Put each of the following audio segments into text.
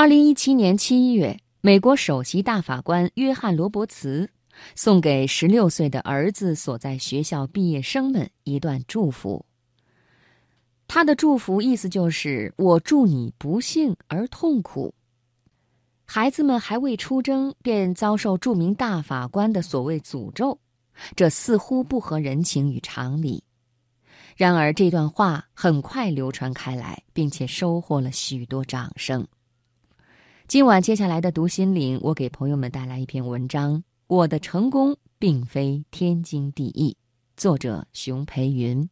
二零一七年七月，美国首席大法官约翰·罗伯茨送给十六岁的儿子所在学校毕业生们一段祝福。他的祝福意思就是：“我祝你不幸而痛苦。”孩子们还未出征，便遭受著名大法官的所谓诅咒，这似乎不合人情与常理。然而，这段话很快流传开来，并且收获了许多掌声。今晚接下来的读心灵，我给朋友们带来一篇文章：我的成功并非天经地义。作者熊培云。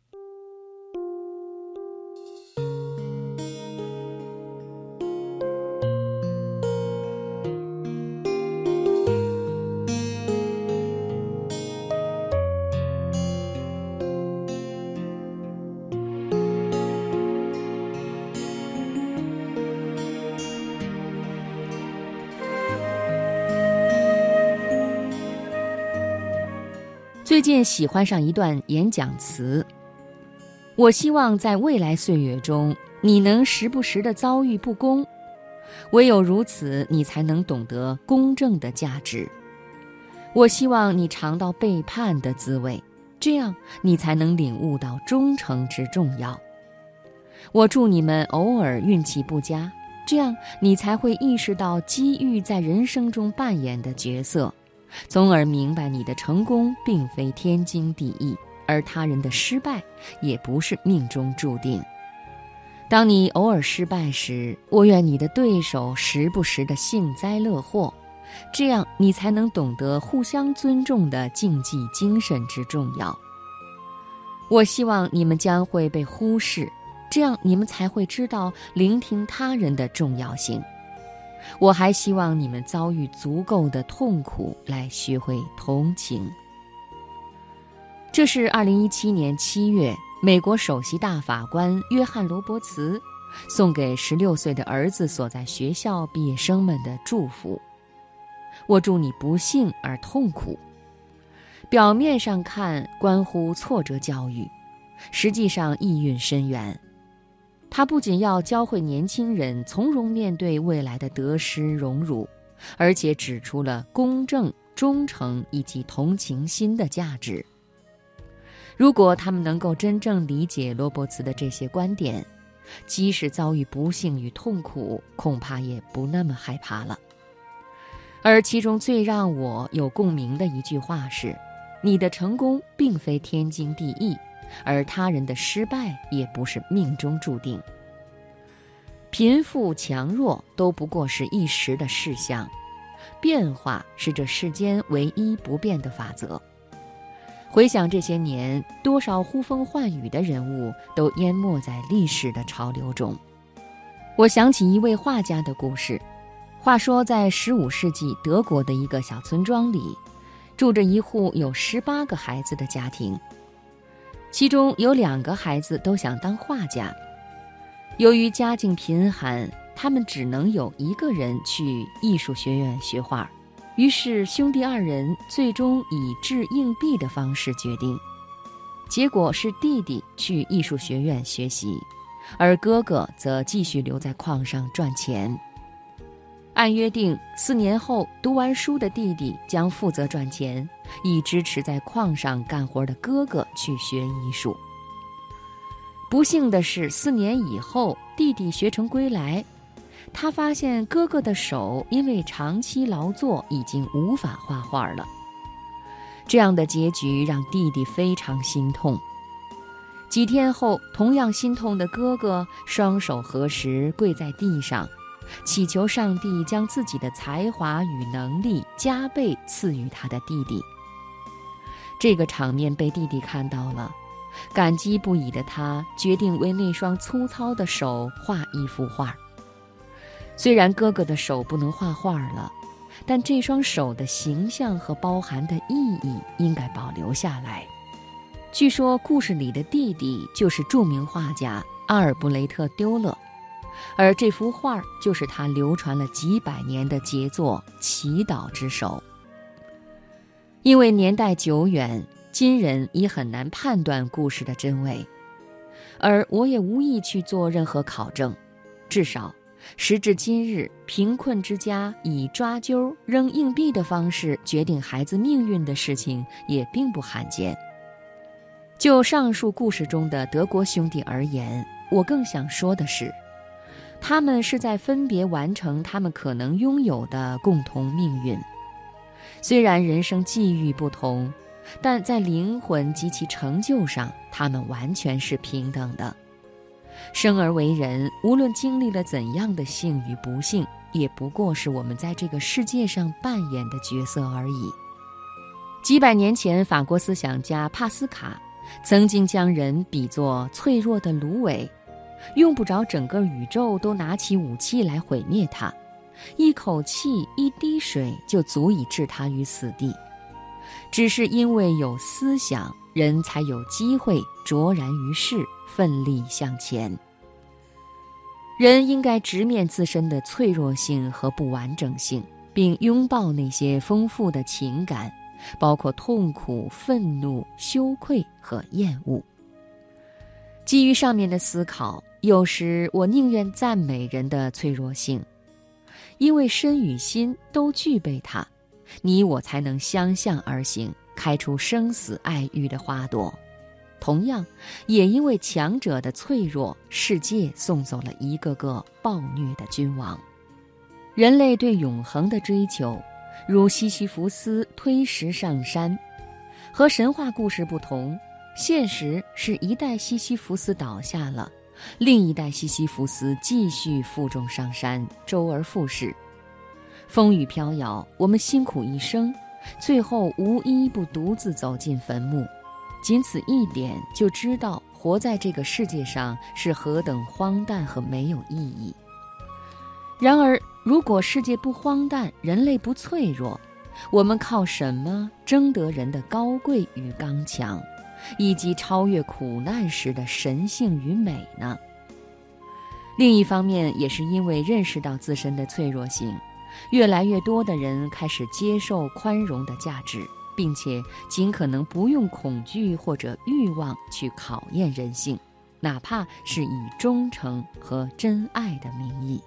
最近喜欢上一段演讲词。我希望在未来岁月中，你能时不时的遭遇不公，唯有如此，你才能懂得公正的价值。我希望你尝到背叛的滋味，这样你才能领悟到忠诚之重要。我祝你们偶尔运气不佳，这样你才会意识到机遇在人生中扮演的角色。从而明白，你的成功并非天经地义，而他人的失败也不是命中注定。当你偶尔失败时，我愿你的对手时不时的幸灾乐祸，这样你才能懂得互相尊重的竞技精神之重要。我希望你们将会被忽视，这样你们才会知道聆听他人的重要性。我还希望你们遭遇足够的痛苦，来学会同情。这是二零一七年七月，美国首席大法官约翰·罗伯茨送给十六岁的儿子所在学校毕业生们的祝福。我祝你不幸而痛苦。表面上看，关乎挫折教育，实际上意蕴深远。他不仅要教会年轻人从容面对未来的得失荣辱，而且指出了公正、忠诚以及同情心的价值。如果他们能够真正理解罗伯茨的这些观点，即使遭遇不幸与痛苦，恐怕也不那么害怕了。而其中最让我有共鸣的一句话是：“你的成功并非天经地义。”而他人的失败也不是命中注定。贫富强弱都不过是一时的事项，变化是这世间唯一不变的法则。回想这些年，多少呼风唤雨的人物都淹没在历史的潮流中。我想起一位画家的故事。话说，在十五世纪德国的一个小村庄里，住着一户有十八个孩子的家庭。其中有两个孩子都想当画家，由于家境贫寒，他们只能有一个人去艺术学院学画。于是兄弟二人最终以掷硬币的方式决定。结果是弟弟去艺术学院学习，而哥哥则继续留在矿上赚钱。按约定，四年后读完书的弟弟将负责赚钱，以支持在矿上干活的哥哥去学医术。不幸的是，四年以后，弟弟学成归来，他发现哥哥的手因为长期劳作已经无法画画了。这样的结局让弟弟非常心痛。几天后，同样心痛的哥哥双手合十，跪在地上。祈求上帝将自己的才华与能力加倍赐予他的弟弟。这个场面被弟弟看到了，感激不已的他决定为那双粗糙的手画一幅画。虽然哥哥的手不能画画了，但这双手的形象和包含的意义应该保留下来。据说故事里的弟弟就是著名画家阿尔布雷特·丢勒。而这幅画就是他流传了几百年的杰作《祈祷之手》。因为年代久远，今人已很难判断故事的真伪，而我也无意去做任何考证。至少，时至今日，贫困之家以抓阄、扔硬币的方式决定孩子命运的事情也并不罕见。就上述故事中的德国兄弟而言，我更想说的是，他们是在分别完成他们可能拥有的共同命运。虽然人生际遇不同，但在灵魂及其成就上，他们完全是平等的。生而为人，无论经历了怎样的幸与不幸，也不过是我们在这个世界上扮演的角色而已。几百年前，法国思想家帕斯卡曾经将人比作脆弱的芦苇，用不着整个宇宙都拿起武器来毁灭它，一口气、一滴水就足以置它于死地。只是因为有思想，人才有机会卓然于世。奋力向前。人应该直面自身的脆弱性和不完整性，并拥抱那些丰富的情感，包括痛苦、愤怒、羞愧和厌恶。基于上面的思考，有时我宁愿赞美人的脆弱性，因为身与心都具备它，你我才能相向而行，开出生死爱欲的花朵。同样，也因为强者的脆弱，世界送走了一个个暴虐的君王。人类对永恒的追求，如西西弗斯推石上山，和神话故事不同。现实是一代西西弗斯倒下了，另一代西西弗斯继续负重上山，周而复始。风雨飘摇，我们辛苦一生，最后无一不独自走进坟墓。仅此一点，就知道活在这个世界上是何等荒诞和没有意义。然而，如果世界不荒诞，人类不脆弱，我们靠什么争得人的高贵与刚强，以及超越苦难时的神性与美呢？另一方面也是因为认识到自身的脆弱性越来越多的人开始接受宽容的价值并且尽可能不用恐惧或者欲望去考验人性哪怕是以忠诚和真爱的名义。